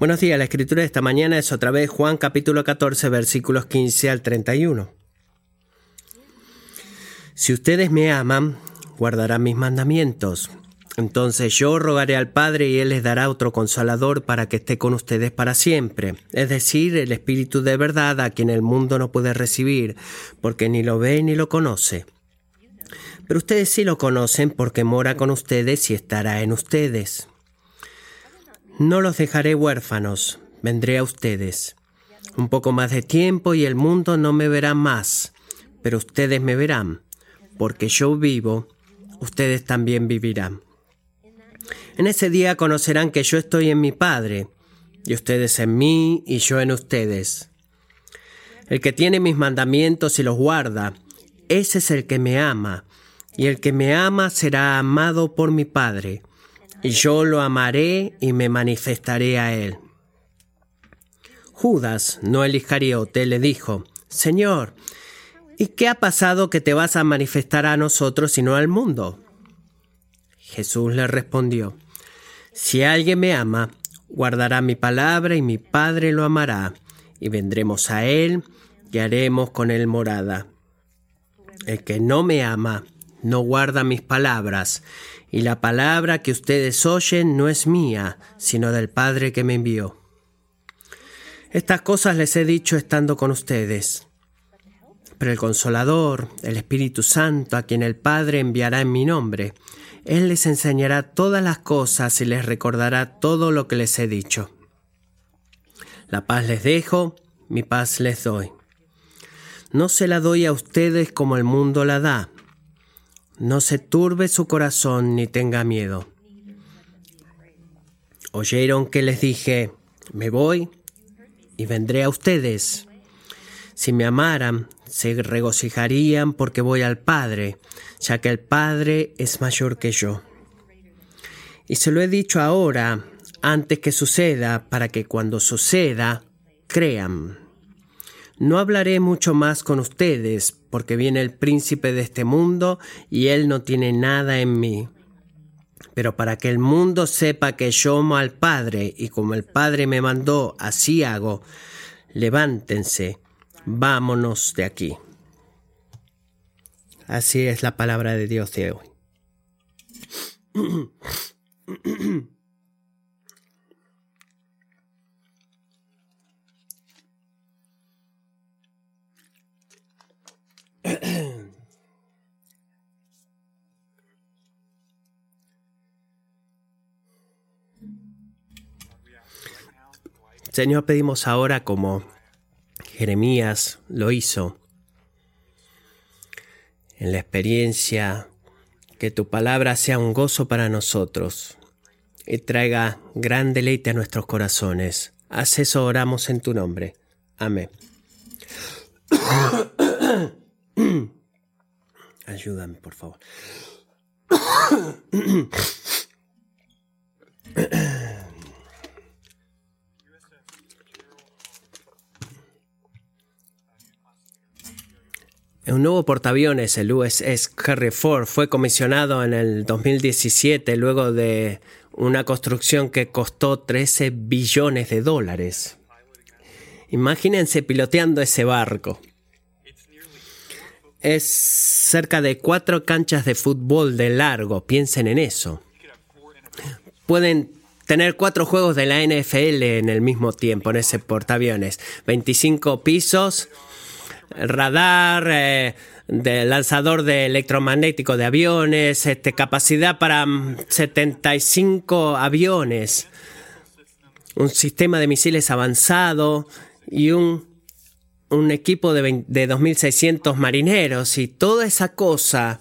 Buenos días, la escritura de esta mañana es otra vez Juan capítulo 14 versículos 15 al 31. Si ustedes me aman, guardarán mis mandamientos. Entonces yo rogaré al Padre y Él les dará otro consolador para que esté con ustedes para siempre, es decir, el Espíritu de verdad a quien el mundo no puede recibir, porque ni lo ve ni lo conoce. Pero ustedes sí lo conocen porque mora con ustedes y estará en ustedes. No los dejaré huérfanos, vendré a ustedes. Un poco más de tiempo y el mundo no me verá más, pero ustedes me verán, porque yo vivo, ustedes también vivirán. En ese día conocerán que yo estoy en mi Padre, y ustedes en mí y yo en ustedes. El que tiene mis mandamientos y los guarda, ese es el que me ama, y el que me ama será amado por mi Padre yo lo amaré y me manifestaré a él. Judas, no el Iscariote, le dijo, Señor, ¿y qué ha pasado que te vas a manifestar a nosotros y no al mundo? Jesús le respondió, Si alguien me ama, guardará mi palabra y mi Padre lo amará, y vendremos a él y haremos con él morada. El que no me ama, no guarda mis palabras, y la palabra que ustedes oyen no es mía, sino del Padre que me envió. Estas cosas les he dicho estando con ustedes. Pero el Consolador, el Espíritu Santo, a quien el Padre enviará en mi nombre, Él les enseñará todas las cosas y les recordará todo lo que les he dicho. La paz les dejo, mi paz les doy. No se la doy a ustedes como el mundo la da. No se turbe su corazón ni tenga miedo. Oyeron que les dije, me voy y vendré a ustedes. Si me amaran, se regocijarían porque voy al Padre, ya que el Padre es mayor que yo. Y se lo he dicho ahora, antes que suceda, para que cuando suceda, crean. No hablaré mucho más con ustedes, porque viene el príncipe de este mundo y él no tiene nada en mí. Pero para que el mundo sepa que yo amo al Padre y como el Padre me mandó, así hago, levántense, vámonos de aquí. Así es la palabra de Dios de hoy. Señor, pedimos ahora como Jeremías lo hizo, en la experiencia, que tu palabra sea un gozo para nosotros y traiga gran deleite a nuestros corazones. Haz eso, oramos en tu nombre. Amén. Ayúdame, por favor. Un nuevo portaaviones, el USS Harry Ford, fue comisionado en el 2017 luego de una construcción que costó 13 billones de dólares. Imagínense piloteando ese barco. Es cerca de cuatro canchas de fútbol de largo, piensen en eso. Pueden tener cuatro juegos de la NFL en el mismo tiempo en ese portaaviones. 25 pisos radar, eh, de lanzador de electromagnético de aviones, este, capacidad para 75 mm, aviones, un sistema de misiles avanzado y un, un equipo de, de 2.600 marineros y toda esa cosa,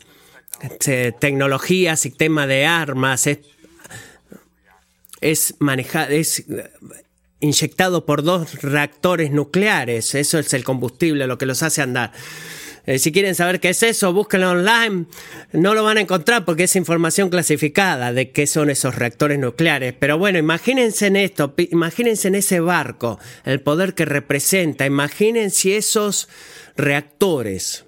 este, tecnología, sistema de armas, es, es manejado, es inyectado por dos reactores nucleares. Eso es el combustible, lo que los hace andar. Eh, si quieren saber qué es eso, búsquenlo online. No lo van a encontrar porque es información clasificada de qué son esos reactores nucleares. Pero bueno, imagínense en esto, imagínense en ese barco, el poder que representa. Imaginen si esos reactores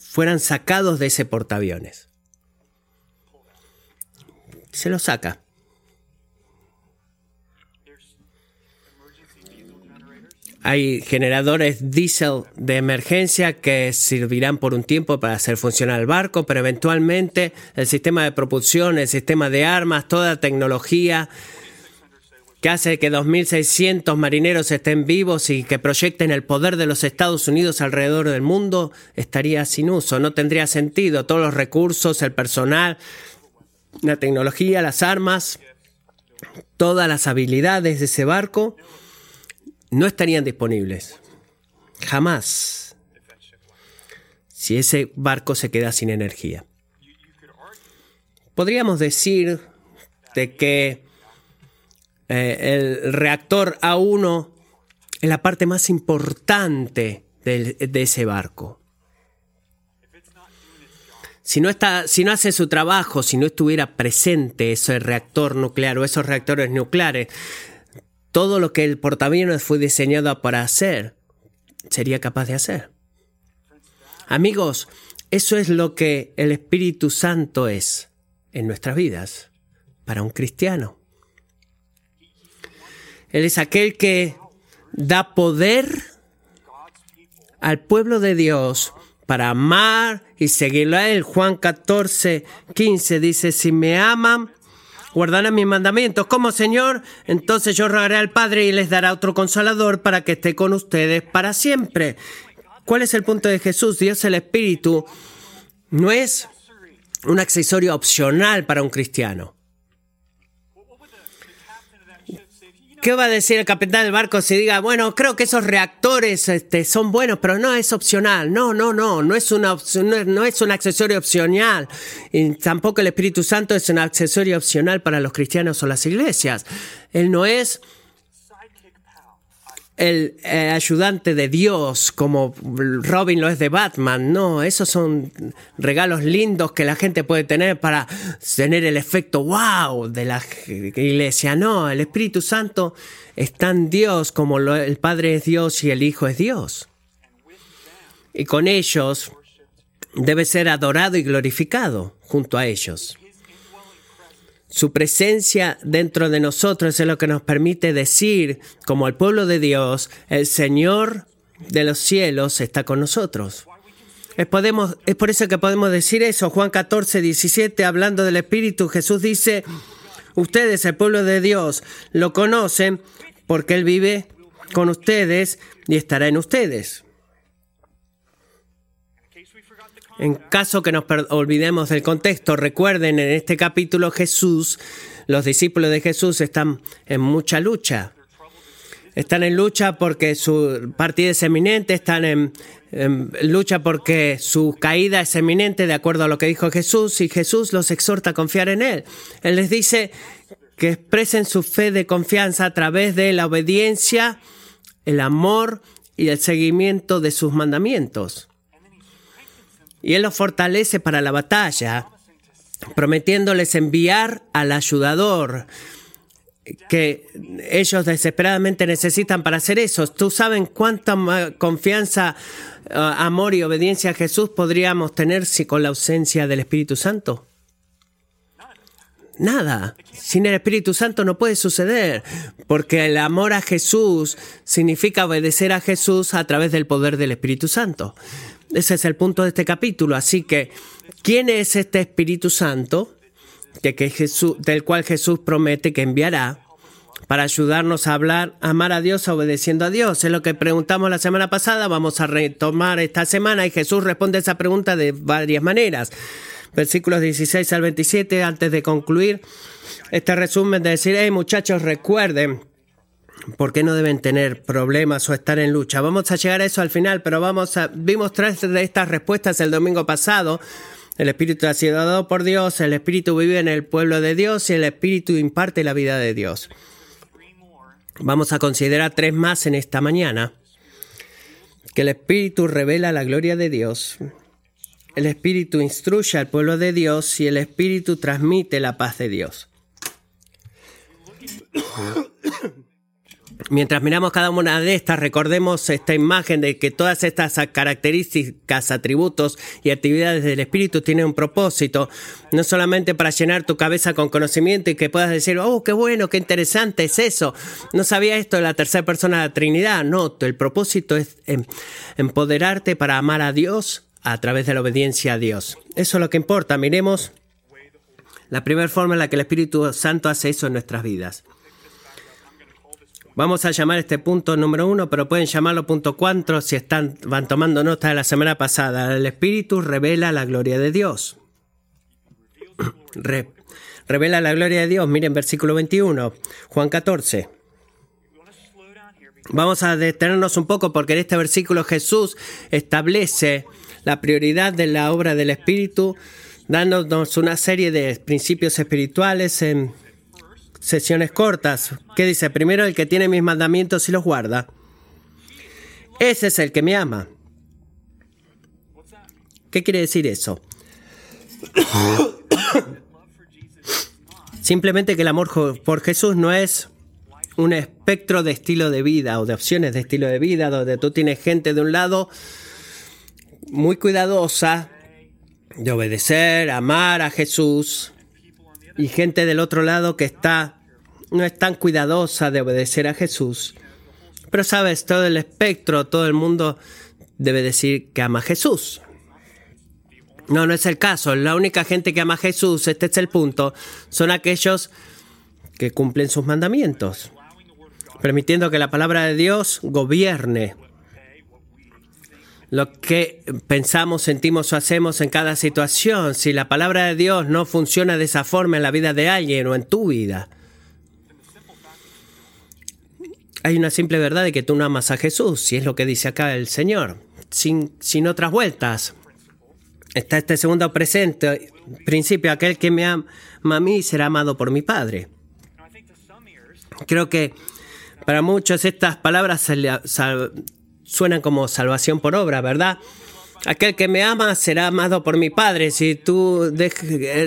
fueran sacados de ese portaaviones. Se los saca Hay generadores diésel de emergencia que servirán por un tiempo para hacer funcionar el barco, pero eventualmente el sistema de propulsión, el sistema de armas, toda tecnología que hace que 2.600 marineros estén vivos y que proyecten el poder de los Estados Unidos alrededor del mundo, estaría sin uso, no tendría sentido. Todos los recursos, el personal, la tecnología, las armas, todas las habilidades de ese barco no estarían disponibles. Jamás. Si ese barco se queda sin energía. Podríamos decir de que eh, el reactor A1 es la parte más importante de, de ese barco. Si no, está, si no hace su trabajo, si no estuviera presente ese reactor nuclear o esos reactores nucleares, todo lo que el portaaviones fue diseñado para hacer, sería capaz de hacer. Amigos, eso es lo que el Espíritu Santo es en nuestras vidas para un cristiano. Él es aquel que da poder al pueblo de Dios para amar y seguirlo a Él. Juan 14, 15 dice, si me aman, guardarán mis mandamientos. como Señor? Entonces yo rogaré al Padre y les dará otro consolador para que esté con ustedes para siempre. ¿Cuál es el punto de Jesús? Dios el Espíritu no es un accesorio opcional para un cristiano. ¿Qué va a decir el capitán del barco si diga, bueno, creo que esos reactores este, son buenos, pero no es opcional? No, no, no, no es, una no es un accesorio opcional. Y tampoco el Espíritu Santo es un accesorio opcional para los cristianos o las iglesias. Él no es el eh, ayudante de Dios como Robin lo es de Batman. No, esos son regalos lindos que la gente puede tener para tener el efecto wow de la iglesia. No, el Espíritu Santo es tan Dios como el Padre es Dios y el Hijo es Dios. Y con ellos debe ser adorado y glorificado junto a ellos. Su presencia dentro de nosotros es lo que nos permite decir, como el pueblo de Dios, el Señor de los cielos está con nosotros. Es, podemos, es por eso que podemos decir eso. Juan 14, 17, hablando del Espíritu, Jesús dice, ustedes, el pueblo de Dios, lo conocen porque Él vive con ustedes y estará en ustedes. En caso que nos olvidemos del contexto, recuerden en este capítulo Jesús, los discípulos de Jesús están en mucha lucha. Están en lucha porque su partida es eminente, están en, lucha porque su caída es eminente de acuerdo a lo que dijo Jesús y Jesús los exhorta a confiar en Él. Él les dice que expresen su fe de confianza a través de la obediencia, el amor y el seguimiento de sus mandamientos y Él los fortalece para la batalla, prometiéndoles enviar al ayudador que ellos desesperadamente necesitan para hacer eso. ¿Tú saben cuánta confianza, eh, amor y obediencia a Jesús podríamos tener si con la ausencia del Espíritu Santo? Nada. Sin el Espíritu Santo no puede suceder, porque el amor a Jesús significa obedecer a Jesús a través del poder del Espíritu Santo. Ese es el punto de este capítulo. Así que, ¿quién es este Espíritu Santo que, Jesús, del cual Jesús promete que enviará para ayudarnos a hablar, amar a Dios obedeciendo a Dios? Es lo que preguntamos la semana pasada. Vamos a retomar esta semana y Jesús responde esa pregunta de varias maneras. Versículos 16 al 27, antes de concluir este resumen de decir, hey muchachos, recuerden ¿Por qué no deben tener problemas o estar en lucha? Vamos a llegar a eso al final, pero vamos a, vimos tres de estas respuestas el domingo pasado. El Espíritu ha sido dado por Dios, el Espíritu vive en el pueblo de Dios y el Espíritu imparte la vida de Dios. Vamos a considerar tres más en esta mañana. Que el Espíritu revela la gloria de Dios, el Espíritu instruye al pueblo de Dios y el Espíritu transmite la paz de Dios. Mientras miramos cada una de estas, recordemos esta imagen de que todas estas características, atributos y actividades del Espíritu tienen un propósito, no solamente para llenar tu cabeza con conocimiento y que puedas decir, oh, qué bueno, qué interesante es eso. No sabía esto de la tercera persona de la Trinidad. No, el propósito es em, empoderarte para amar a Dios a través de la obediencia a Dios. Eso es lo que importa. Miremos la primera forma en la que el Espíritu Santo hace eso en nuestras vidas. Vamos a llamar este punto número uno, pero pueden llamarlo punto cuatro si están, van tomando nota de la semana pasada. El Espíritu revela la gloria de Dios. revela la gloria de Dios. Miren versículo 21, Juan 14. Vamos a detenernos un poco porque en este versículo Jesús establece la prioridad de la obra del Espíritu, dándonos una serie de principios espirituales en sesiones cortas. ¿Qué dice? Primero el que tiene mis mandamientos y los guarda. Ese es el que me ama. ¿Qué quiere decir eso? Simplemente que el amor por Jesús no es un espectro de estilo de vida o de opciones de estilo de vida donde tú tienes gente de un lado muy cuidadosa de obedecer, amar a Jesús y gente del otro lado que está no es tan cuidadosa de obedecer a Jesús. Pero sabes, todo el espectro, todo el mundo debe decir que ama a Jesús. No, no es el caso. La única gente que ama a Jesús, este es el punto, son aquellos que cumplen sus mandamientos, permitiendo que la palabra de Dios gobierne lo que pensamos, sentimos o hacemos en cada situación. Si la palabra de Dios no funciona de esa forma en la vida de alguien o en tu vida, hay una simple verdad de que tú no amas a Jesús, si es lo que dice acá el Señor, sin, sin otras vueltas. Está este segundo presente, principio, aquel que me ama a mí será amado por mi Padre. Creo que para muchos estas palabras suenan como salvación por obra, ¿verdad? Aquel que me ama será amado por mi Padre. Si tú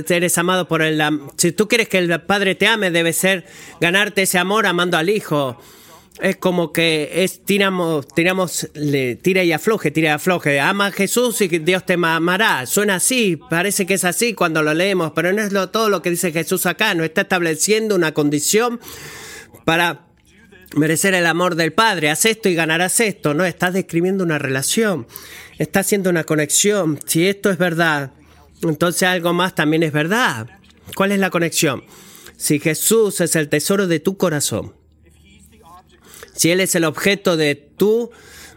eres amado por el... Si tú quieres que el Padre te ame, debe ser ganarte ese amor amando al Hijo es como que es tiramos, tiramos, le, tira y afloje, tira y afloje. Ama a Jesús y Dios te amará. Suena así, parece que es así cuando lo leemos, pero no es lo, todo lo que dice Jesús acá. No está estableciendo una condición para merecer el amor del Padre. Haz esto y ganarás esto. No, está describiendo una relación. Está haciendo una conexión. Si esto es verdad, entonces algo más también es verdad. ¿Cuál es la conexión? Si Jesús es el tesoro de tu corazón, si Él es el objeto de tu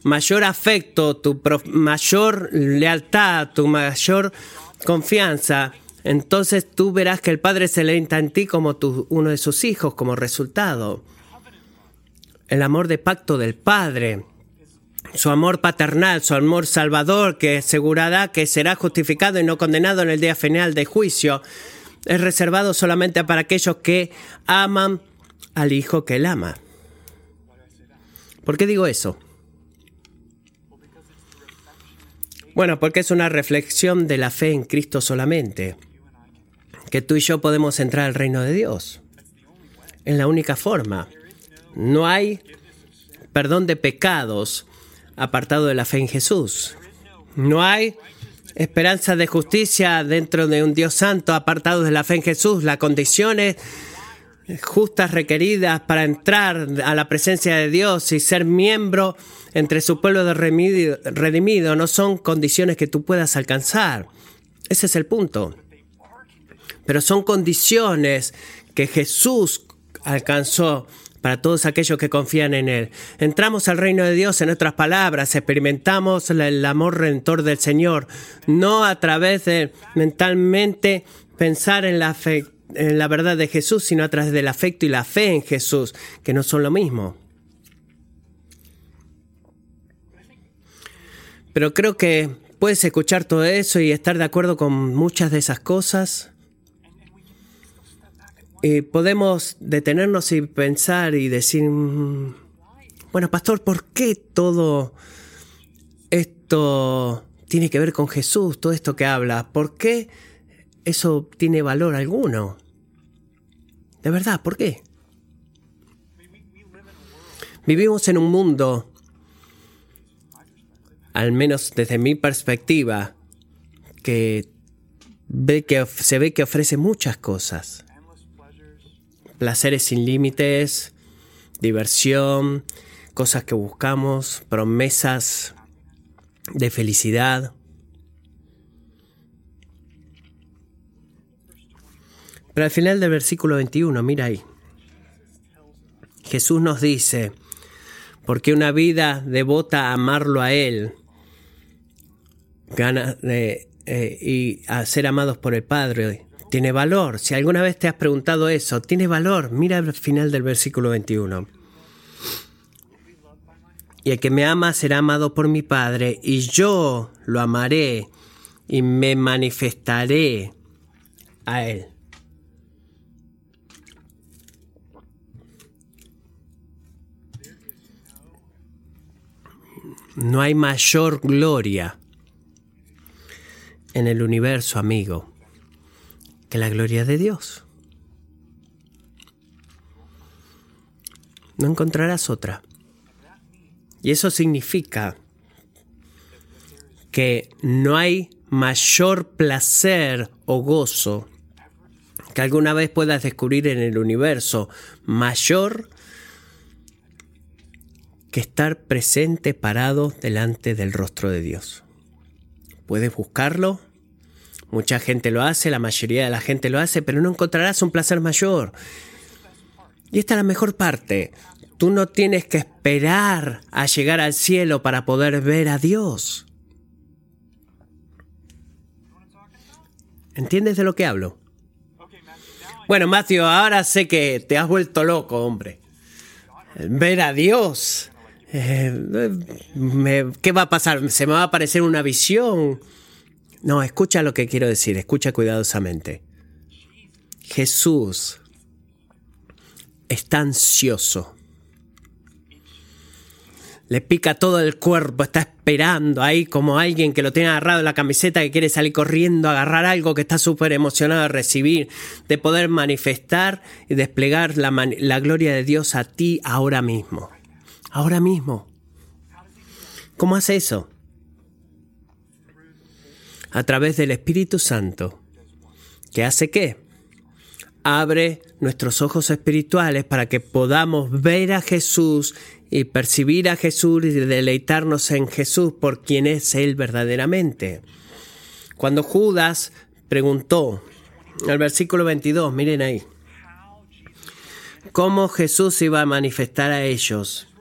mayor afecto, tu mayor lealtad, tu mayor confianza, entonces tú verás que el Padre se lenta en ti como uno de sus hijos como resultado. El amor de pacto del Padre, su amor paternal, su amor salvador que asegurará que será justificado y no condenado en el día final de juicio, es reservado solamente para aquellos que aman al Hijo que él ama. ¿Por qué digo eso? Bueno, porque es una reflexión de la fe en Cristo solamente, que tú y yo podemos entrar al reino de Dios. Es la única forma. No hay perdón de pecados apartado de la fe en Jesús. No hay esperanza de justicia dentro de un Dios santo apartado de la fe en Jesús. La condición es justas requeridas para entrar a la presencia de Dios y ser miembro entre su pueblo de redimido no son condiciones que tú puedas alcanzar. Ese es el punto. Pero son condiciones que Jesús alcanzó para todos aquellos que confían en Él. Entramos al reino de Dios en otras palabras, experimentamos el amor redentor del Señor, no a través de mentalmente pensar en la fe en la verdad de Jesús, sino a través del afecto y la fe en Jesús, que no son lo mismo. Pero creo que puedes escuchar todo eso y estar de acuerdo con muchas de esas cosas. Y podemos detenernos y pensar y decir, mm, bueno, pastor, ¿por qué todo esto tiene que ver con Jesús, todo esto que habla? ¿Por qué eso tiene valor alguno? De verdad, ¿por qué? Vivimos en un mundo, al menos desde mi perspectiva, que, ve que se ve que ofrece muchas cosas. Placeres sin límites, diversión, cosas que buscamos, promesas de felicidad. Pero al final del versículo 21, mira ahí, Jesús nos dice, porque una vida devota a amarlo a Él eh, eh, y a ser amados por el Padre tiene valor. Si alguna vez te has preguntado eso, tiene valor. Mira el final del versículo 21. Y el que me ama será amado por mi Padre, y yo lo amaré y me manifestaré a Él. No hay mayor gloria en el universo, amigo, que la gloria de Dios. No encontrarás otra. Y eso significa que no hay mayor placer o gozo que alguna vez puedas descubrir en el universo mayor que estar presente parado delante del rostro de Dios. Puedes buscarlo, mucha gente lo hace, la mayoría de la gente lo hace, pero no encontrarás un placer mayor. Y esta es la mejor parte. Tú no tienes que esperar a llegar al cielo para poder ver a Dios. ¿Entiendes de lo que hablo? Bueno, Matthew, ahora sé que te has vuelto loco, hombre. Ver a Dios. Eh, ¿Qué va a pasar? ¿Se me va a aparecer una visión? No, escucha lo que quiero decir, escucha cuidadosamente. Jesús está ansioso. Le pica todo el cuerpo, está esperando ahí como alguien que lo tiene agarrado en la camiseta que quiere salir corriendo, agarrar algo que está súper emocionado de recibir, de poder manifestar y desplegar la gloria de Dios a ti ahora mismo ahora mismo. ¿Cómo hace eso? A través del Espíritu Santo. ¿Qué hace qué? Abre nuestros ojos espirituales para que podamos ver a Jesús y percibir a Jesús y deleitarnos en Jesús por quien es Él verdaderamente. Cuando Judas preguntó, el versículo 22, miren ahí, cómo Jesús iba a manifestar a ellos.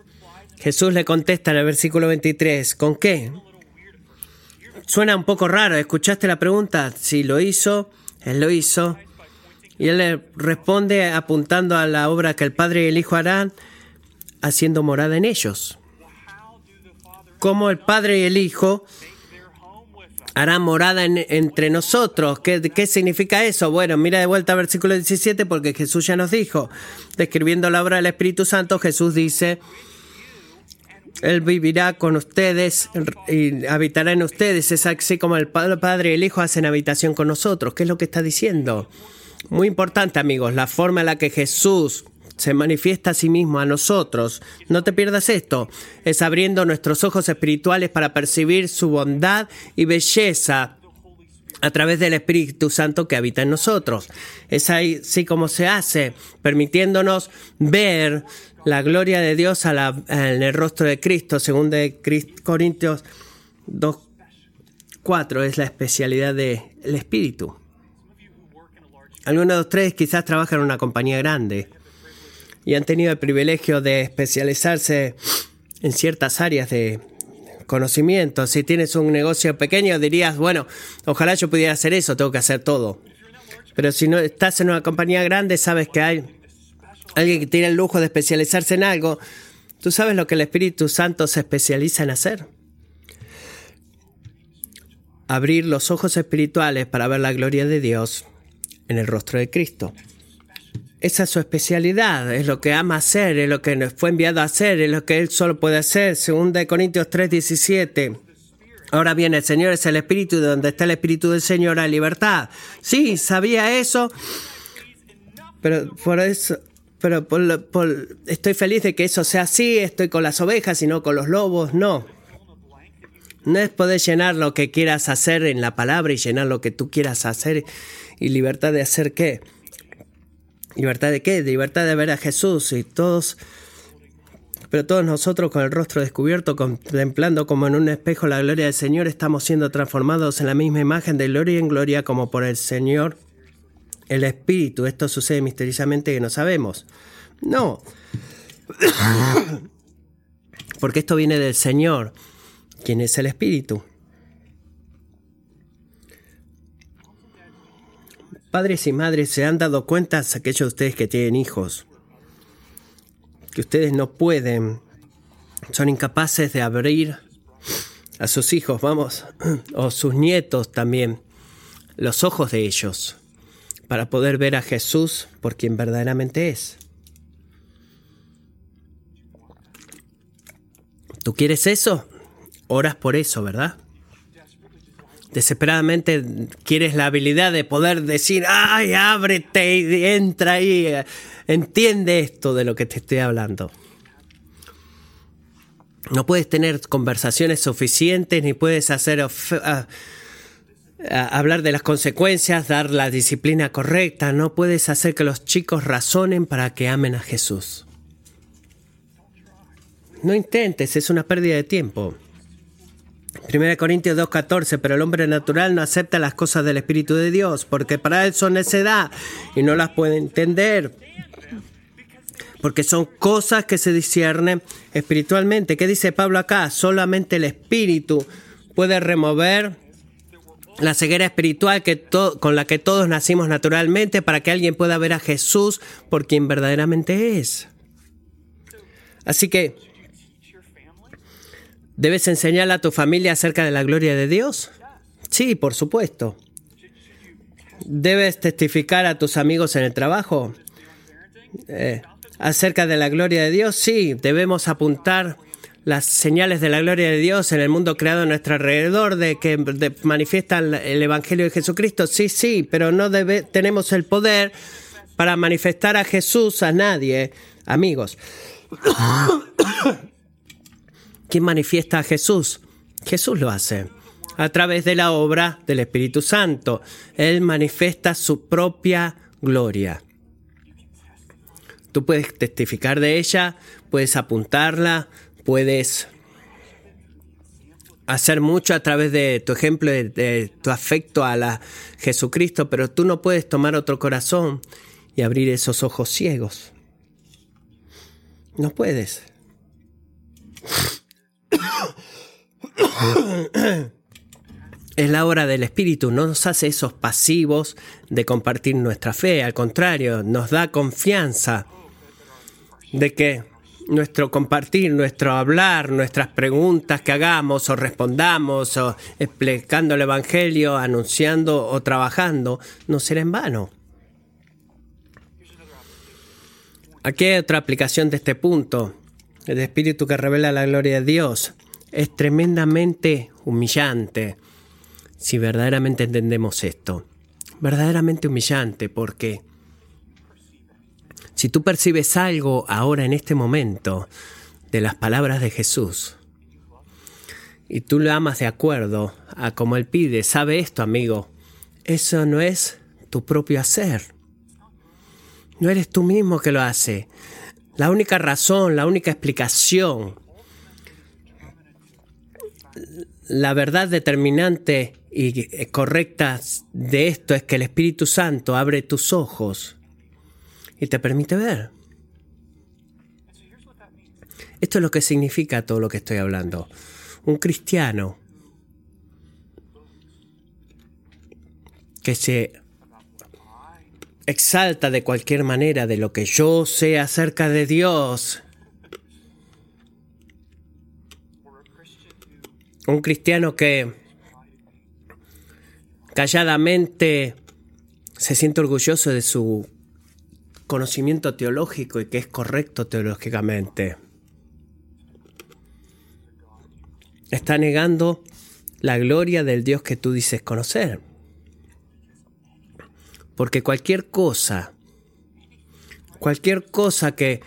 Jesús le contesta en el versículo 23, ¿con qué? Suena un poco raro, ¿escuchaste la pregunta? Sí, lo hizo, él lo hizo. Y él le responde apuntando a la obra que el Padre y el Hijo harán, haciendo morada en ellos. ¿Cómo el Padre y el Hijo harán morada entre nosotros. ¿Qué, ¿Qué, significa eso? Bueno, mira de vuelta al versículo 17 porque Jesús ya nos dijo, describiendo la obra del Espíritu Santo, Jesús dice, él vivirá con ustedes y habitará en ustedes. Es así como el Padre y el Hijo hacen habitación con nosotros. ¿Qué es lo que está diciendo? Muy importante, amigos, la forma en la que Jesús se manifiesta a sí mismo a nosotros. No te pierdas esto. Es abriendo nuestros ojos espirituales para percibir su bondad y belleza a través del Espíritu Santo que habita en nosotros. Es así como se hace, permitiéndonos ver la gloria de Dios en el rostro de Cristo, según de Corintios 2, 4, es la especialidad del Espíritu. Algunos de ustedes quizás trabajan en una compañía grande y han tenido el privilegio de especializarse en ciertas áreas de conocimiento. Si tienes un negocio pequeño dirías, bueno, ojalá yo pudiera hacer eso, tengo que hacer todo. Pero si no estás en una compañía grande, sabes que hay alguien que tiene el lujo de especializarse en algo, ¿tú sabes lo que el Espíritu Santo se especializa en hacer? Abrir los ojos espirituales para ver la gloria de Dios en el rostro de Cristo. Esa es su especialidad, es lo que ama hacer, es lo que nos fue enviado a hacer, es lo que Él solo puede hacer. Según de Corintios 3:17. Ahora bien, el Señor es el Espíritu, de donde está el Espíritu del Señor hay libertad. Sí, sabía eso, pero por eso pero estoy feliz de que eso sea así, estoy con las ovejas y no con los lobos, no. No es poder llenar lo que quieras hacer en la palabra y llenar lo que tú quieras hacer y libertad de hacer qué. ¿Libertad de qué? Libertad de ver a Jesús y todos, pero todos nosotros con el rostro descubierto, contemplando como en un espejo la gloria del Señor, estamos siendo transformados en la misma imagen de gloria en gloria como por el Señor el Espíritu. Esto sucede misteriosamente que no sabemos. No. Porque esto viene del Señor, quien es el Espíritu. Padres y madres, ¿se han dado cuenta, aquellos de ustedes que tienen hijos, que ustedes no pueden, son incapaces de abrir a sus hijos, vamos, o sus nietos también, los ojos de ellos? Para poder ver a Jesús por quien verdaderamente es. ¿Tú quieres eso? Oras por eso, ¿verdad? Desesperadamente quieres la habilidad de poder decir, ay, ábrete y entra ahí, entiende esto de lo que te estoy hablando. No puedes tener conversaciones suficientes ni puedes hacer ah, hablar de las consecuencias, dar la disciplina correcta. No puedes hacer que los chicos razonen para que amen a Jesús. No intentes, es una pérdida de tiempo. 1 Corintios 2.14, pero el hombre natural no acepta las cosas del Espíritu de Dios, porque para él son necedad y no las puede entender, porque son cosas que se disciernen espiritualmente. ¿Qué dice Pablo acá? Solamente el Espíritu puede remover la ceguera espiritual que con la que todos nacimos naturalmente para que alguien pueda ver a Jesús por quien verdaderamente es. Así que, ¿debes enseñarle a tu familia acerca de la gloria de Dios? Sí, por supuesto. ¿Debes testificar a tus amigos en el trabajo? Eh, acerca de la gloria de Dios, sí, debemos apuntar las señales de la gloria de Dios en el mundo creado a nuestro alrededor, de que manifiestan el Evangelio de Jesucristo, sí, sí, pero no tenemos el poder para manifestar a Jesús a nadie, amigos. ¿Quién manifiesta a Jesús? Jesús lo hace a través de la obra del Espíritu Santo. Él manifiesta su propia gloria. Tú puedes testificar de ella, puedes apuntarla, puedes hacer mucho a través de tu ejemplo, de, tu afecto a la Jesucristo, pero tú no puedes tomar otro corazón y abrir esos ojos ciegos. No puedes. Es la hora del Espíritu, no nos hace esos pasivos de compartir nuestra fe, al contrario, nos da confianza de que nuestro compartir, nuestro hablar, nuestras preguntas que hagamos o respondamos o explicando el Evangelio, anunciando o trabajando, no será en vano. Aquí hay otra aplicación de este punto. El espíritu que revela la gloria de Dios es tremendamente humillante si verdaderamente entendemos esto. Verdaderamente humillante porque si tú percibes algo ahora en este momento de las palabras de Jesús y tú lo amas de acuerdo a como Él pide, sabe esto, amigo, eso no es tu propio hacer. No eres tú mismo que lo hace. La única razón, la única explicación, la verdad determinante y correcta de esto es que el Espíritu Santo abre tus ojos y te permite ver. Esto es lo que significa todo lo que estoy hablando. Un cristiano que se exalta de cualquier manera de lo que yo sé acerca de Dios. Un cristiano que calladamente se siente orgulloso de su conocimiento teológico y que es correcto teológicamente. Está negando la gloria del Dios que tú dices conocer. Porque cualquier cosa, cualquier cosa que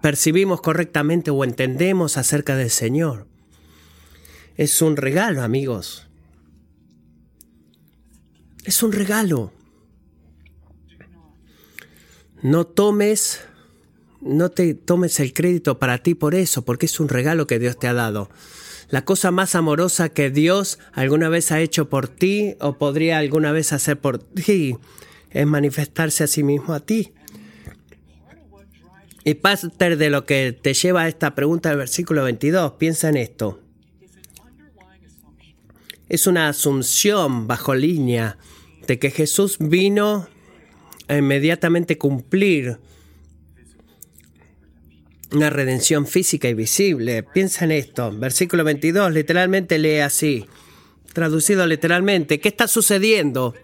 percibimos correctamente o entendemos acerca del Señor. Es un regalo, amigos. Es un regalo. No tomes, no te tomes el crédito para ti por eso, porque es un regalo que Dios te ha dado. La cosa más amorosa que Dios alguna vez ha hecho por ti o podría alguna vez hacer por ti es manifestarse a sí mismo a ti. Y parte de lo que te lleva a esta pregunta del versículo 22, piensa en esto. Es una asunción bajo línea de que Jesús vino inmediatamente cumplir una redención física y visible. Piensa en esto. Versículo 22 literalmente lee así. Traducido literalmente. ¿Qué está sucediendo?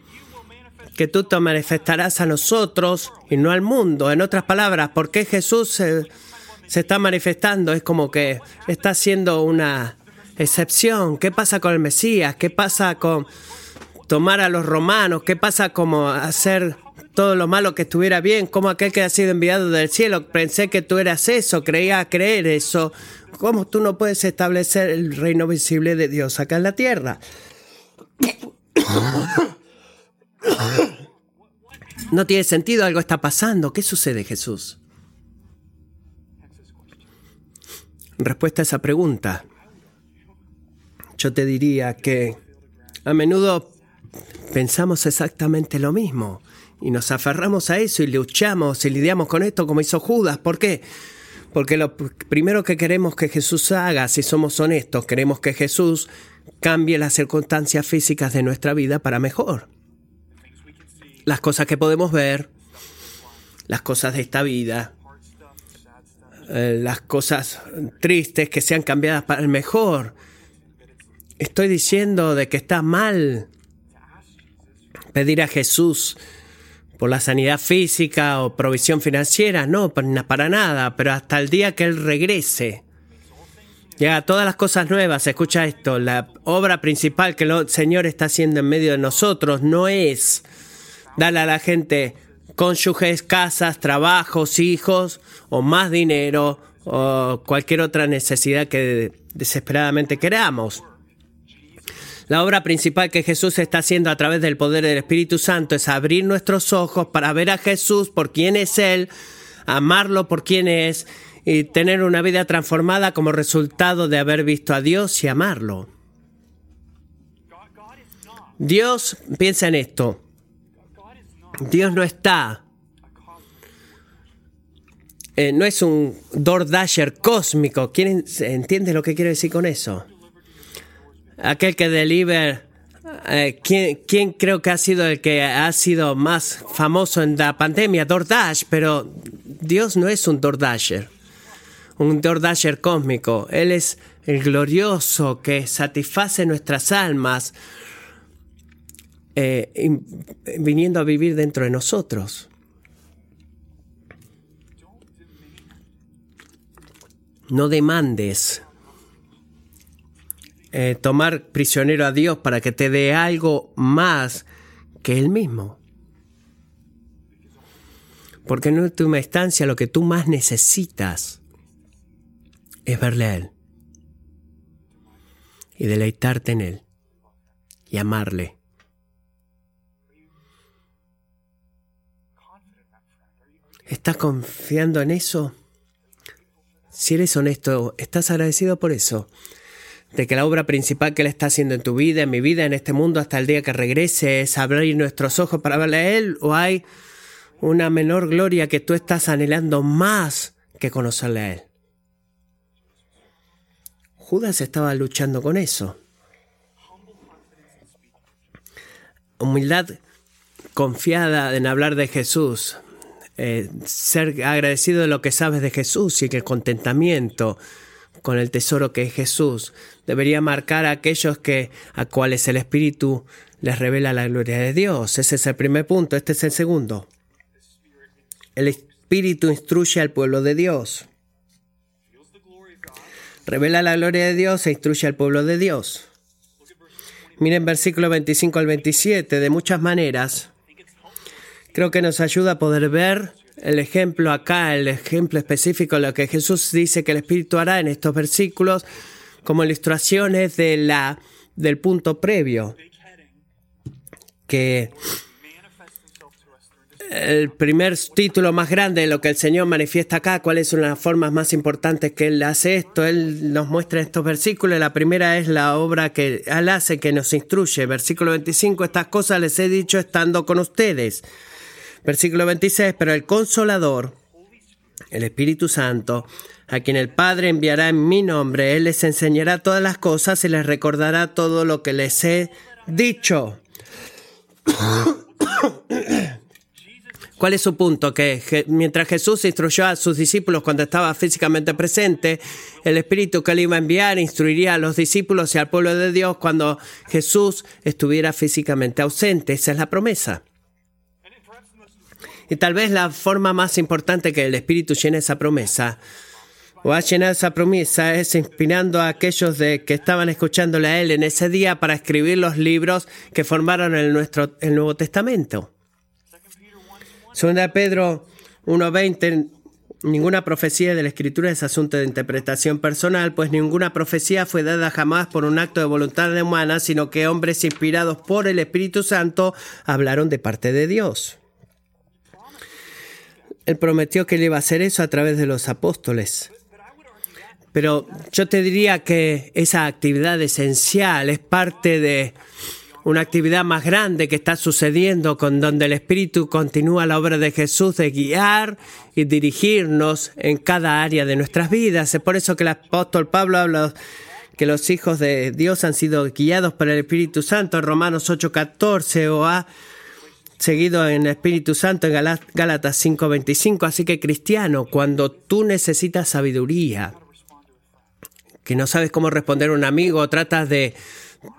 Que tú te manifestarás a nosotros y no al mundo. En otras palabras, ¿por qué Jesús se, se está manifestando? Es como que está haciendo una excepción. ¿Qué pasa con el Mesías? ¿Qué pasa con tomar a los romanos? ¿Qué pasa como hacer todo lo malo que estuviera bien, como aquel que ha sido enviado del cielo. Pensé que tú eras eso, creía creer eso. ¿Cómo tú no puedes establecer el reino visible de Dios acá en la tierra? No tiene sentido, algo está pasando. ¿Qué sucede, Jesús? Respuesta a esa pregunta. Yo te diría que a menudo pensamos exactamente lo mismo. Y nos aferramos a eso y luchamos y lidiamos con esto como hizo Judas. ¿Por qué? Porque lo primero que queremos que Jesús haga, si somos honestos, queremos que Jesús cambie las circunstancias físicas de nuestra vida para mejor. Las cosas que podemos ver, las cosas de esta vida, eh, las cosas tristes que sean cambiadas para el mejor. Estoy diciendo de que está mal pedir a Jesús por la sanidad física o provisión financiera, no, para nada, pero hasta el día que Él regrese. Ya, todas las cosas nuevas, escucha esto, la obra principal que el Señor está haciendo en medio de nosotros no es darle a la gente cónyuges, casas, trabajos, hijos o más dinero o cualquier otra necesidad que desesperadamente queramos. La obra principal que Jesús está haciendo a través del poder del Espíritu Santo es abrir nuestros ojos para ver a Jesús por quién es Él, amarlo por quién es y tener una vida transformada como resultado de haber visto a Dios y amarlo. Dios, piensa en esto, Dios no está, eh, no es un DoorDasher cósmico. ¿Quién entiende lo que quiero decir con eso? Aquel que deliver, eh, ¿quién, creo que ha sido el que ha sido más famoso en la pandemia? DoorDash, pero Dios no es un DoorDasher, un DoorDasher cósmico. Él es el glorioso que satisface nuestras almas eh, viniendo a vivir dentro de nosotros. No demandes eh, tomar prisionero a Dios para que te dé algo más que Él mismo. Porque en última instancia lo que tú más necesitas es verle a Él y deleitarte en Él y amarle. ¿Estás confiando en eso? Si eres honesto, ¿estás agradecido por eso? De que la obra principal que Él está haciendo en tu vida, en mi vida, en este mundo, hasta el día que regrese, es abrir nuestros ojos para verle a Él, o hay una menor gloria que tú estás anhelando más que conocerle a Él. Judas estaba luchando con eso. Humildad confiada en hablar de Jesús, eh, ser agradecido de lo que sabes de Jesús y que el contentamiento con el tesoro que es Jesús, debería marcar a aquellos que, a cuales el Espíritu les revela la gloria de Dios. Ese es el primer punto. Este es el segundo. El Espíritu instruye al pueblo de Dios. Revela la gloria de Dios e instruye al pueblo de Dios. Miren versículo 25 al 27. De muchas maneras, creo que nos ayuda a poder ver el ejemplo acá, el ejemplo específico, lo que Jesús dice que el Espíritu hará en estos versículos, como ilustraciones de la, del punto previo, que el primer título más grande de lo que el Señor manifiesta acá, cuáles son las formas más importantes que Él hace esto. Él nos muestra estos versículos. La primera es la obra que Él hace, que nos instruye. Versículo 25, estas cosas les he dicho estando con ustedes. Versículo 26, pero el consolador, el Espíritu Santo, a quien el Padre enviará en mi nombre, Él les enseñará todas las cosas y les recordará todo lo que les he dicho. ¿Cuál es su punto? Que mientras Jesús instruyó a sus discípulos cuando estaba físicamente presente, el Espíritu que él iba a enviar instruiría a los discípulos y al pueblo de Dios cuando Jesús estuviera físicamente ausente. Esa es la promesa. Y tal vez la forma más importante que el Espíritu llene esa promesa o ha llenado esa promesa es inspirando a aquellos de que estaban escuchándole a él en ese día para escribir los libros que formaron el, nuestro, el Nuevo Testamento. Segunda Pedro 1.20, ninguna profecía de la Escritura es asunto de interpretación personal, pues ninguna profecía fue dada jamás por un acto de voluntad humana, sino que hombres inspirados por el Espíritu Santo hablaron de parte de Dios. Él prometió que él iba a hacer eso a través de los apóstoles. Pero yo te diría que esa actividad esencial es parte de una actividad más grande que está sucediendo con donde el Espíritu continúa la obra de Jesús de guiar y dirigirnos en cada área de nuestras vidas. Es por eso que el apóstol Pablo habla que los hijos de Dios han sido guiados por el Espíritu Santo en Romanos 8:14 o ha seguido en Espíritu Santo en Gálatas 5:25. Así que cristiano, cuando tú necesitas sabiduría, que no sabes cómo responder a un amigo, tratas de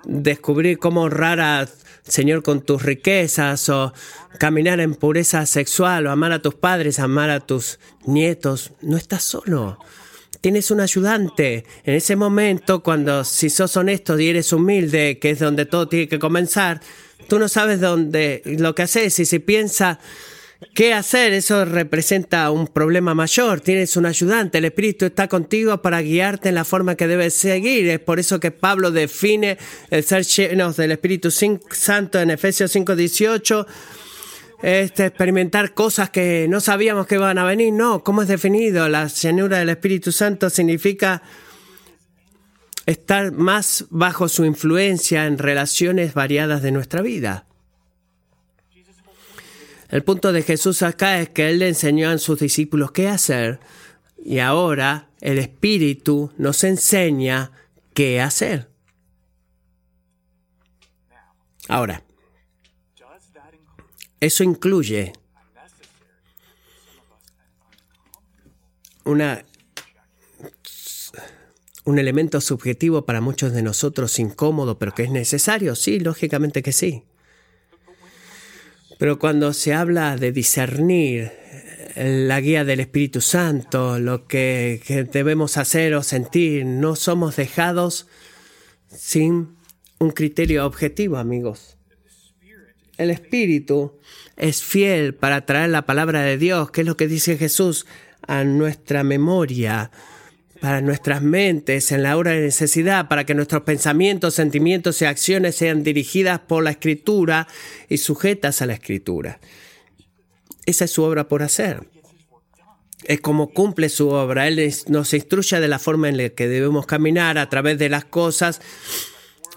descubrir cómo honrar al Señor con tus riquezas o caminar en pureza sexual o amar a tus padres, amar a tus nietos, no estás solo. Tienes un ayudante. En ese momento, cuando si sos honesto y eres humilde, que es donde todo tiene que comenzar, tú no sabes dónde lo que haces y si piensas ¿Qué hacer? Eso representa un problema mayor. Tienes un ayudante, el Espíritu está contigo para guiarte en la forma que debes seguir. Es por eso que Pablo define el ser llenos del Espíritu Santo en Efesios 5:18. Este, experimentar cosas que no sabíamos que iban a venir. No, ¿cómo es definido? La llenura del Espíritu Santo significa estar más bajo su influencia en relaciones variadas de nuestra vida. El punto de Jesús acá es que Él le enseñó a sus discípulos qué hacer y ahora el Espíritu nos enseña qué hacer. Ahora, eso incluye una, un elemento subjetivo para muchos de nosotros incómodo, pero que es necesario. Sí, lógicamente que sí. Pero cuando se habla de discernir eh, la guía del Espíritu Santo, lo que, debemos hacer o sentir, no somos dejados sin un criterio objetivo, amigos. El Espíritu es fiel para traer la palabra de Dios, que es lo que dice Jesús, a nuestra memoria para nuestras mentes en la hora de necesidad, para que nuestros pensamientos, sentimientos y acciones sean dirigidas por la escritura y sujetas a la escritura. Esa es su obra por hacer. Es como cumple su obra. Él nos instruye de la forma en la que debemos caminar a través de las cosas,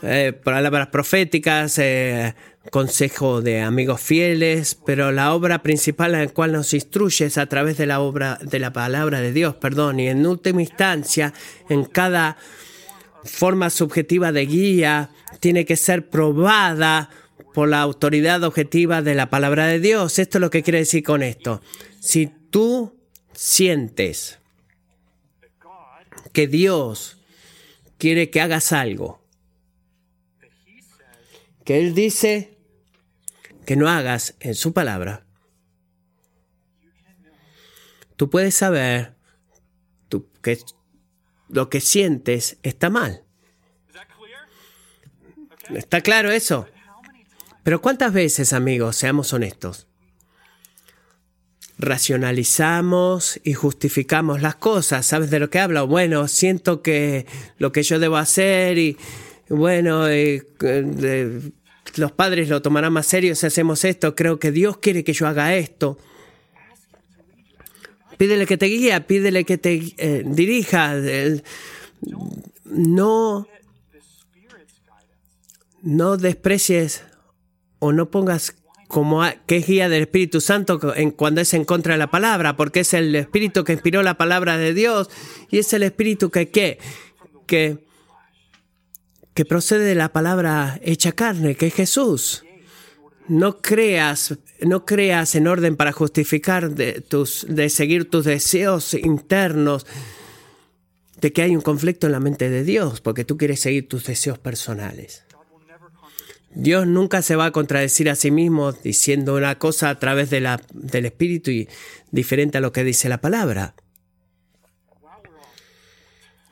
eh, palabras proféticas, eh, consejo de amigos fieles, pero la obra principal en la cual nos instruye es a través de la obra de la palabra de Dios, perdón, y en última instancia, en cada forma subjetiva de guía tiene que ser probada por la autoridad objetiva de la palabra de Dios. Esto es lo que quiere decir con esto. Si tú sientes que Dios quiere que hagas algo, que Él dice que no hagas en su palabra, tú puedes saber que lo que sientes está mal. ¿Está claro eso? Pero ¿cuántas veces, amigos, seamos honestos? racionalizamos y justificamos las cosas. ¿Sabes de lo que hablo? Bueno, siento que lo que yo debo hacer y bueno, eh, eh, los padres lo tomarán más serio si hacemos esto. Creo que Dios quiere que yo haga esto. Pídele que te guíe, pídele que te eh, dirija. No, no desprecies o no pongas como que es guía del Espíritu Santo en, cuando es en contra de la palabra, porque es el Espíritu que inspiró la palabra de Dios y es el Espíritu que, que, que procede de la palabra hecha carne, que es Jesús. No creas, no creas en orden para justificar de, tus, de seguir tus deseos internos, de que hay un conflicto en la mente de Dios, porque tú quieres seguir tus deseos personales. Dios nunca se va a contradecir a sí mismo diciendo una cosa a través de la, del Espíritu y diferente a lo que dice la palabra.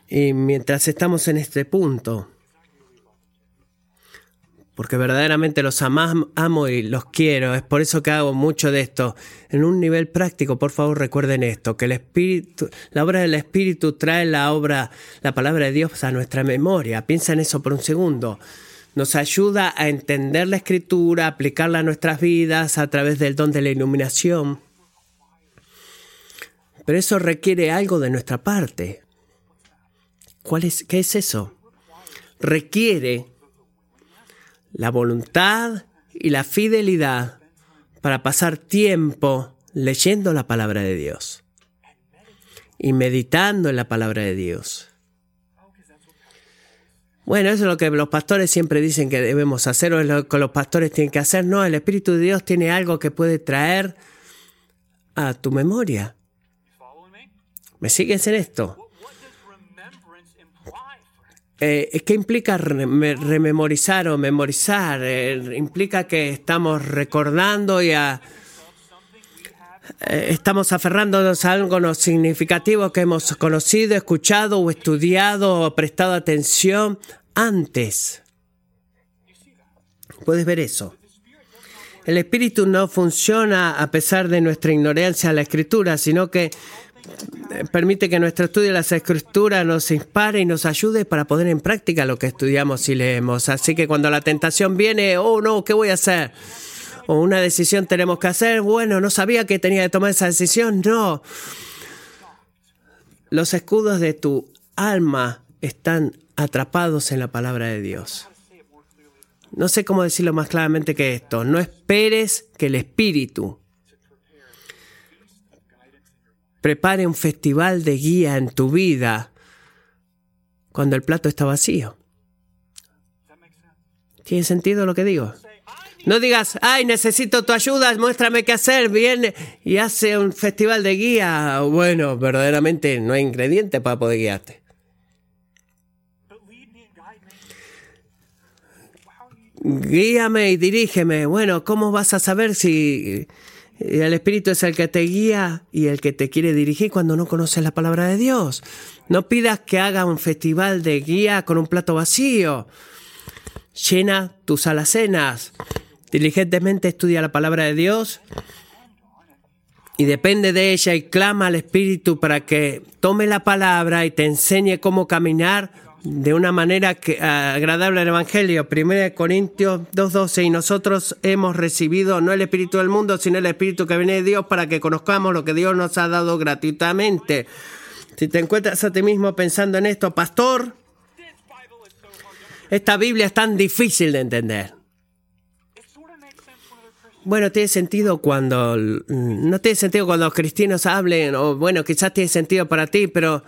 Y mientras estamos en este punto, porque verdaderamente los amo y los quiero, es por eso que hago mucho de esto. En un nivel práctico, por favor recuerden esto, que el Espíritu, la obra del Espíritu trae la obra, la palabra de Dios a nuestra memoria. Piensa en eso por un segundo nos ayuda a entender la escritura, aplicarla a nuestras vidas a través del don de la iluminación. Pero eso requiere algo de nuestra parte. ¿Cuál es, ¿Qué es eso? Requiere la voluntad y la fidelidad para pasar tiempo leyendo la palabra de Dios y meditando en la palabra de Dios. Bueno, eso es lo que los pastores siempre dicen que debemos hacer o es lo que los pastores tienen que hacer. No, el Espíritu de Dios tiene algo que puede traer a tu memoria. ¿Me sigues en esto? Eh, ¿Qué implica rememorizar o memorizar? Eh, implica que estamos recordando y a eh, estamos aferrándonos a algo significativo que hemos conocido, escuchado o estudiado o prestado atención antes. Puedes ver eso. El espíritu no funciona a pesar de nuestra ignorancia a la escritura, sino que permite que nuestro estudio de las escrituras nos inspire y nos ayude para poner en práctica lo que estudiamos y leemos. Así que cuando la tentación viene, oh no, ¿qué voy a hacer? o una decisión tenemos que hacer. Bueno, no sabía que tenía que tomar esa decisión. No. Los escudos de tu alma están atrapados en la palabra de Dios. No sé cómo decirlo más claramente que esto. No esperes que el Espíritu prepare un festival de guía en tu vida cuando el plato está vacío. ¿Tiene sentido lo que digo? No digas, ay, necesito tu ayuda, muéstrame qué hacer, viene y hace un festival de guía. Bueno, verdaderamente no hay ingrediente para poder guiarte. Guíame y dirígeme. Bueno, ¿cómo vas a saber si el Espíritu es el que te guía y el que te quiere dirigir cuando no conoces la palabra de Dios? No pidas que haga un festival de guía con un plato vacío. Llena tus alacenas diligentemente estudia la palabra de Dios y depende de ella y clama al Espíritu para que tome la palabra y te enseñe cómo caminar de una manera que, agradable al Evangelio. 1 Corintios 2.12 y nosotros hemos recibido no el Espíritu del mundo, sino el Espíritu que viene de Dios para que conozcamos lo que Dios nos ha dado gratuitamente. Si te encuentras a ti mismo pensando en esto, pastor, esta Biblia es tan difícil de entender. Bueno, tiene sentido cuando no tiene sentido cuando los cristianos hablen o bueno, quizás tiene sentido para ti, pero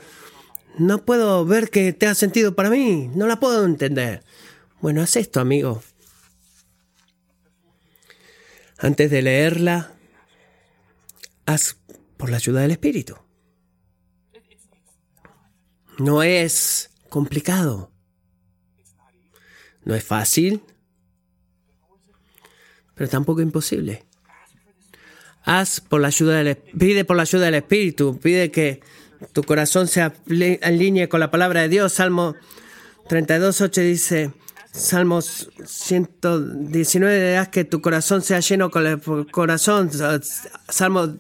no puedo ver que tenga sentido para mí, no la puedo entender. Bueno, haz esto, amigo. Antes de leerla, haz por la ayuda del Espíritu. No es complicado. No es fácil pero tampoco imposible. Haz por la ayuda del, pide por la ayuda del Espíritu, pide que tu corazón se alinee con la palabra de Dios. Salmo 32.8 dice, Salmos 119, haz que tu corazón sea lleno con el corazón. Salmo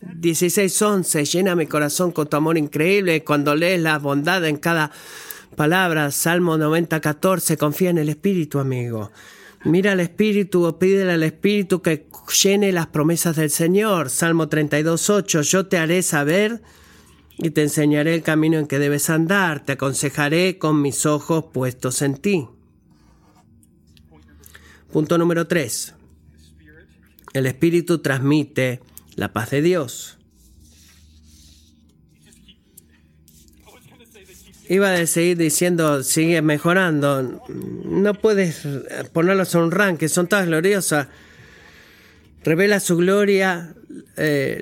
16:11, llena mi corazón con tu amor increíble cuando lees la bondad en cada palabra. Salmo 90:14, confía en el Espíritu, amigo. Mira al Espíritu o pídele al Espíritu que llene las promesas del Señor. Salmo 32:8, yo te haré saber y te enseñaré el camino en que debes andar, te aconsejaré con mis ojos puestos en ti. Punto número 3. El Espíritu transmite la paz de Dios. Iba a seguir diciendo, sigue mejorando. No puedes ponerlos en un ranking, son todas gloriosas. Revela su gloria eh,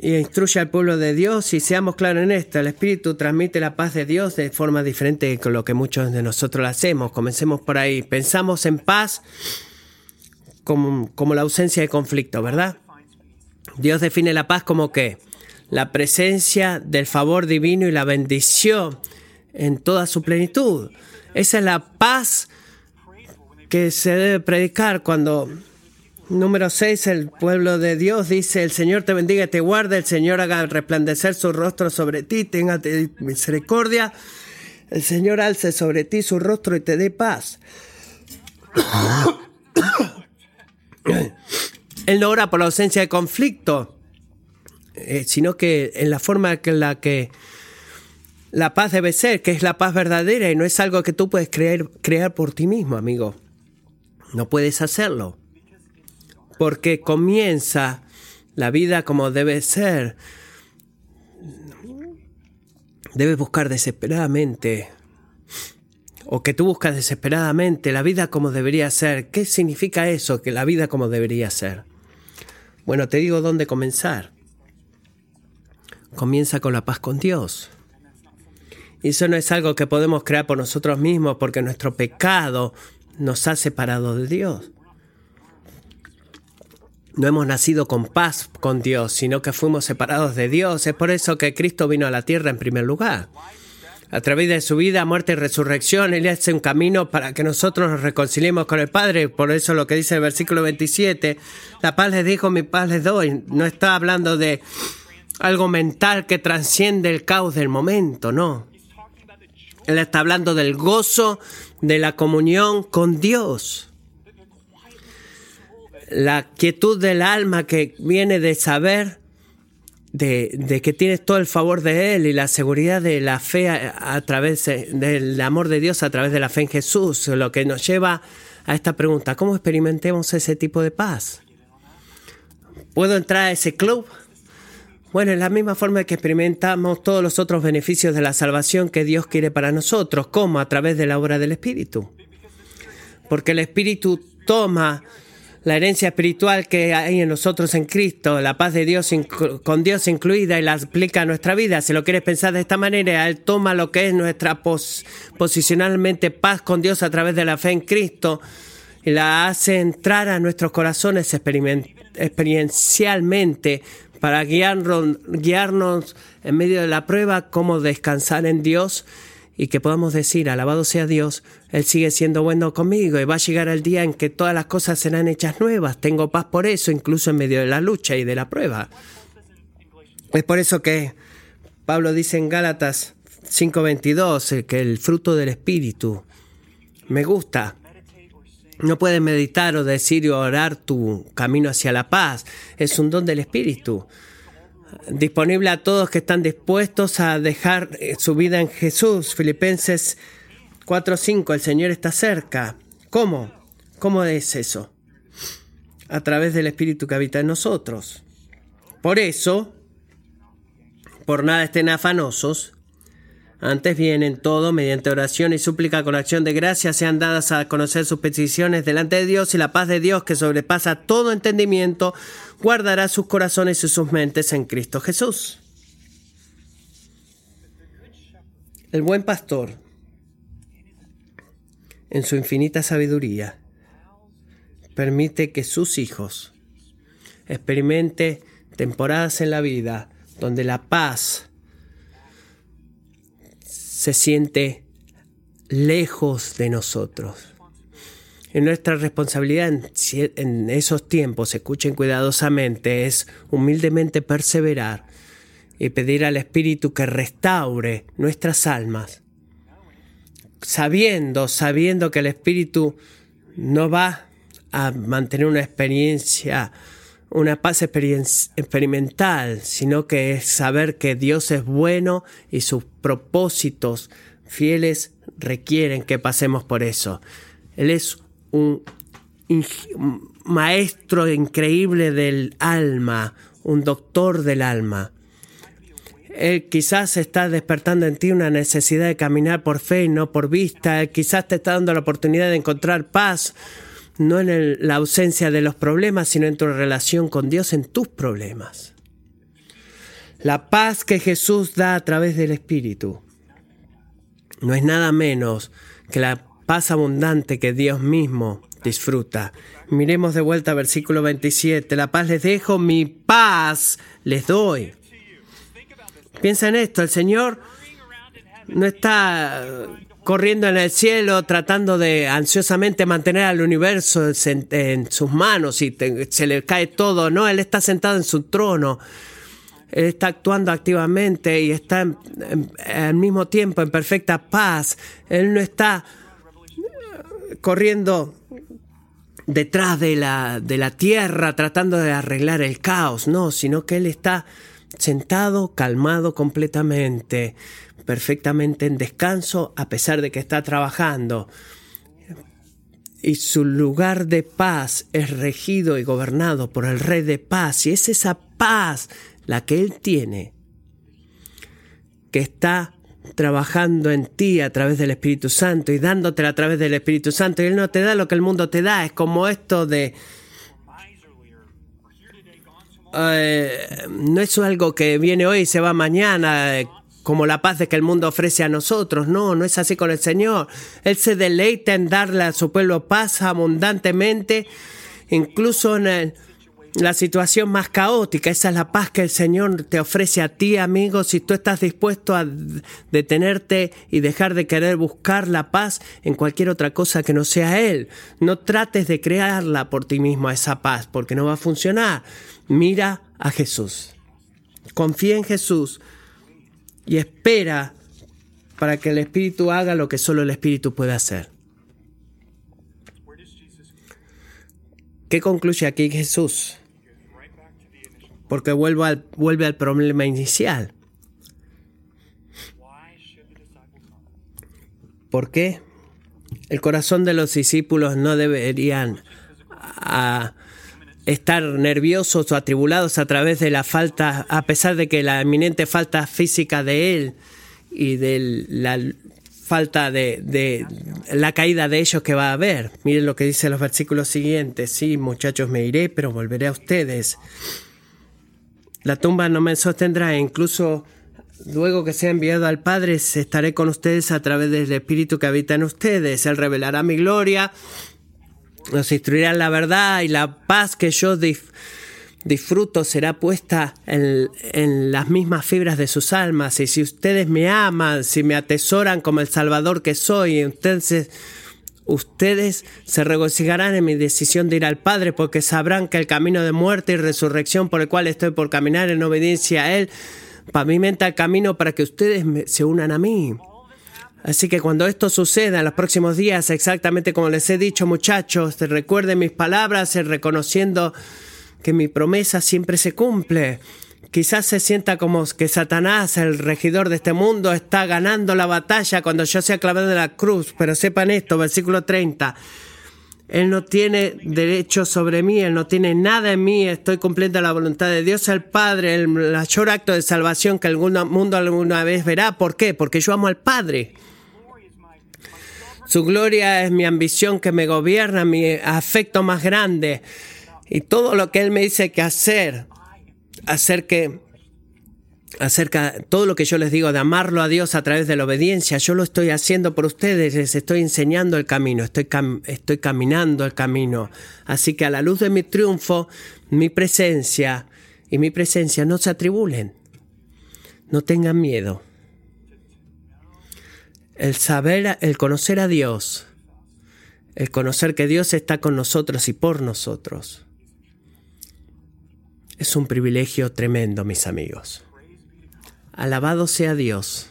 y instruye al pueblo de Dios. Y seamos claros en esto: el Espíritu transmite la paz de Dios de forma diferente con lo que muchos de nosotros hacemos. Comencemos por ahí. Pensamos en paz como, como la ausencia de conflicto, ¿verdad? Dios define la paz como que la presencia del favor divino y la bendición en toda su plenitud. Esa es la paz que se debe predicar cuando número 6 el pueblo de Dios dice el Señor te bendiga y te guarde, el Señor haga resplandecer su rostro sobre ti, tenga misericordia, el Señor alce sobre ti su rostro y te dé paz. Él no ora por la ausencia de conflicto, eh, sino que en la forma en la que la paz debe ser, que es la paz verdadera y no es algo que tú puedes crear, crear por ti mismo, amigo. No puedes hacerlo. Porque comienza la vida como debe ser. Debes buscar desesperadamente, o que tú buscas desesperadamente, la vida como debería ser. ¿Qué significa eso, que la vida como debería ser? Bueno, te digo dónde comenzar. Comienza con la paz con Dios. Y eso no es algo que podemos crear por nosotros mismos porque nuestro pecado nos ha separado de Dios. No hemos nacido con paz con Dios, sino que fuimos separados de Dios. Es por eso que Cristo vino a la tierra en primer lugar. A través de su vida, muerte y resurrección, Él hace un camino para que nosotros nos reconciliemos con el Padre. Por eso lo que dice el versículo 27, la paz les dijo, mi paz les doy. No está hablando de algo mental que transciende el caos del momento, no. Él está hablando del gozo de la comunión con Dios. La quietud del alma que viene de saber de, que tienes todo el favor de Él y la seguridad de la fe a, través del amor de Dios a través de la fe en Jesús, lo que nos lleva a esta pregunta, ¿cómo experimentemos ese tipo de paz? ¿Puedo entrar a ese club? Bueno, es la misma forma que experimentamos todos los otros beneficios de la salvación que Dios quiere para nosotros, como a través de la obra del Espíritu. Porque el Espíritu toma la herencia espiritual que hay en nosotros en Cristo, la paz de Dios con Dios incluida y la aplica a nuestra vida. Si lo quieres pensar de esta manera, Él toma lo que es nuestra posicionalmente paz con Dios a través de la fe en Cristo y la hace entrar a nuestros corazones experiencialmente para guiarnos, guiarnos en medio de la prueba, cómo descansar en Dios y que podamos decir, alabado sea Dios, Él sigue siendo bueno conmigo y va a llegar el día en que todas las cosas serán hechas nuevas. Tengo paz por eso, incluso en medio de la lucha y de la prueba. Es por eso que Pablo dice en Gálatas 5:22 eh, que el fruto del Espíritu me gusta. No puedes meditar o decir o orar tu camino hacia la paz. Es un don del Espíritu disponible a todos que están dispuestos a dejar eh, su vida en Jesús. Filipenses 4:5, el Señor está cerca. ¿Cómo? ¿Cómo es eso? A través del Espíritu que habita en nosotros. Por eso, por nada estén afanosos, antes bien, en todo, mediante oración y súplica con acción de gracia, sean dadas a conocer sus peticiones delante de Dios y la paz de Dios, que sobrepasa todo entendimiento, guardará sus corazones y sus mentes en Cristo Jesús. El buen pastor, en su infinita sabiduría, permite que sus hijos experimente temporadas en la vida donde la paz se siente lejos de nosotros. Y nuestra responsabilidad en, en esos tiempos, escuchen cuidadosamente, es humildemente perseverar y pedir al Espíritu que restaure nuestras almas, sabiendo, sabiendo que el Espíritu no va a mantener una experiencia, una paz experimental, sino que es saber que Dios es bueno y sus propósitos fieles requieren que pasemos por eso. Él es un maestro increíble del alma, un doctor del alma. Él quizás está despertando en ti una necesidad de caminar por fe y no por vista. Él quizás te está dando la oportunidad de encontrar paz, no en la ausencia de los problemas, sino en tu relación con Dios en tus problemas. La paz que Jesús da a través del Espíritu no es nada menos que la paz abundante que Dios mismo disfruta. Miremos de vuelta versículo 27. La paz les dejo, mi paz les doy. Piensa en esto, el Señor no está corriendo en el cielo tratando de ansiosamente mantener al universo en, sus manos y se le cae todo. No, Él está sentado en su trono. Él está actuando activamente y está al mismo tiempo en perfecta paz. Él no está corriendo detrás de la, de la tierra tratando de arreglar el caos, no, sino que Él está sentado, calmado completamente, perfectamente en descanso, a pesar de que está trabajando. Y su lugar de paz es regido y gobernado por el Rey de paz. Y es esa paz la que Él tiene, que está trabajando en ti a través del Espíritu Santo y dándotela a través del Espíritu Santo. Y Él no te da lo que el mundo te da. Es como esto de eh, no es algo que viene hoy y se va mañana, eh, como la paz de que el mundo ofrece a nosotros. No, no es así con el Señor. Él se deleita en darle a su pueblo paz abundantemente, incluso en la situación más caótica. Esa es la paz que el Señor te ofrece a ti, amigo, si tú estás dispuesto a detenerte y dejar de querer buscar la paz en cualquier otra cosa que no sea Él. No trates de crearla por ti mismo, esa paz, porque no va a funcionar. Mira a Jesús. Confía en Jesús y espera para que el Espíritu haga lo que solo el Espíritu puede hacer. ¿Qué concluye aquí Jesús? Porque vuelve al, vuelve al problema inicial. ¿Por qué? El corazón de los discípulos no deberían a, estar nerviosos o atribulados a través de la falta, a pesar de que la eminente falta física de él y de la falta de, la caída de ellos que va a haber. Miren lo que dice los versículos siguientes. Sí, muchachos, me iré, pero volveré a ustedes. La tumba no me sostendrá, incluso luego que sea enviado al Padre, estaré con ustedes a través del Espíritu que habita en ustedes. Él revelará mi gloria nos instruirán la verdad y la paz que yo disfruto será puesta en, las mismas fibras de sus almas. Y si ustedes me aman, si me atesoran como el Salvador que soy, entonces ustedes se regocijarán en mi decisión de ir al Padre, porque sabrán que el camino de muerte y resurrección por el cual estoy por caminar en obediencia a Él pavimenta el camino para que ustedes se unan a mí. Así que cuando esto suceda en los próximos días, exactamente como les he dicho muchachos, recuerden mis palabras, reconociendo que mi promesa siempre se cumple. Quizás se sienta como que Satanás, el regidor de este mundo, está ganando la batalla cuando yo sea clavado en la cruz, pero sepan esto, versículo 30. Él no tiene derecho sobre mí, Él no tiene nada en mí, estoy cumpliendo la voluntad de Dios el Padre, el mayor acto de salvación que el mundo alguna vez verá. ¿Por qué? Porque yo amo al Padre. Su gloria es mi ambición que me gobierna, mi afecto más grande. Y todo lo que Él me dice que hacer, acerca todo lo que yo les digo de amarlo a Dios a través de la obediencia, yo lo estoy haciendo por ustedes, les estoy enseñando el camino, estoy, estoy caminando el camino. Así que a la luz de mi triunfo, mi presencia y mi presencia no se atribulen, no tengan miedo el saber, el conocer a Dios, el conocer que Dios está con nosotros y por nosotros. Es un privilegio tremendo, mis amigos. Alabado sea Dios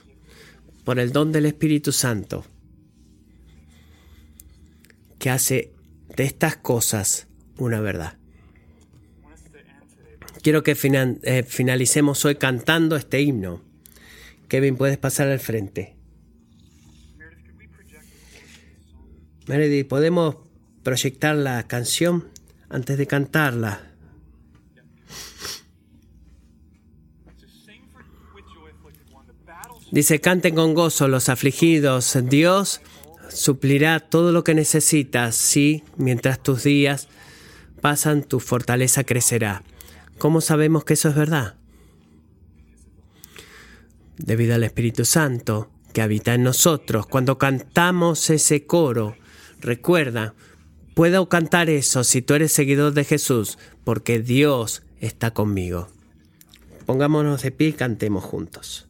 por el don del Espíritu Santo, que hace de estas cosas una verdad. Quiero que eh, finalicemos hoy cantando este himno. Kevin, puedes pasar al frente. Meredith, ¿podemos proyectar la canción antes de cantarla? Dice, canten con gozo los afligidos. Dios suplirá todo lo que necesitas. Sí, mientras tus días pasan, tu fortaleza crecerá. ¿Cómo sabemos que eso es verdad? Debido al Espíritu Santo que habita en nosotros. Cuando cantamos ese coro, recuerda, puedo cantar eso si tú eres seguidor de Jesús, porque Dios está conmigo. Pongámonos de pie y cantemos juntos.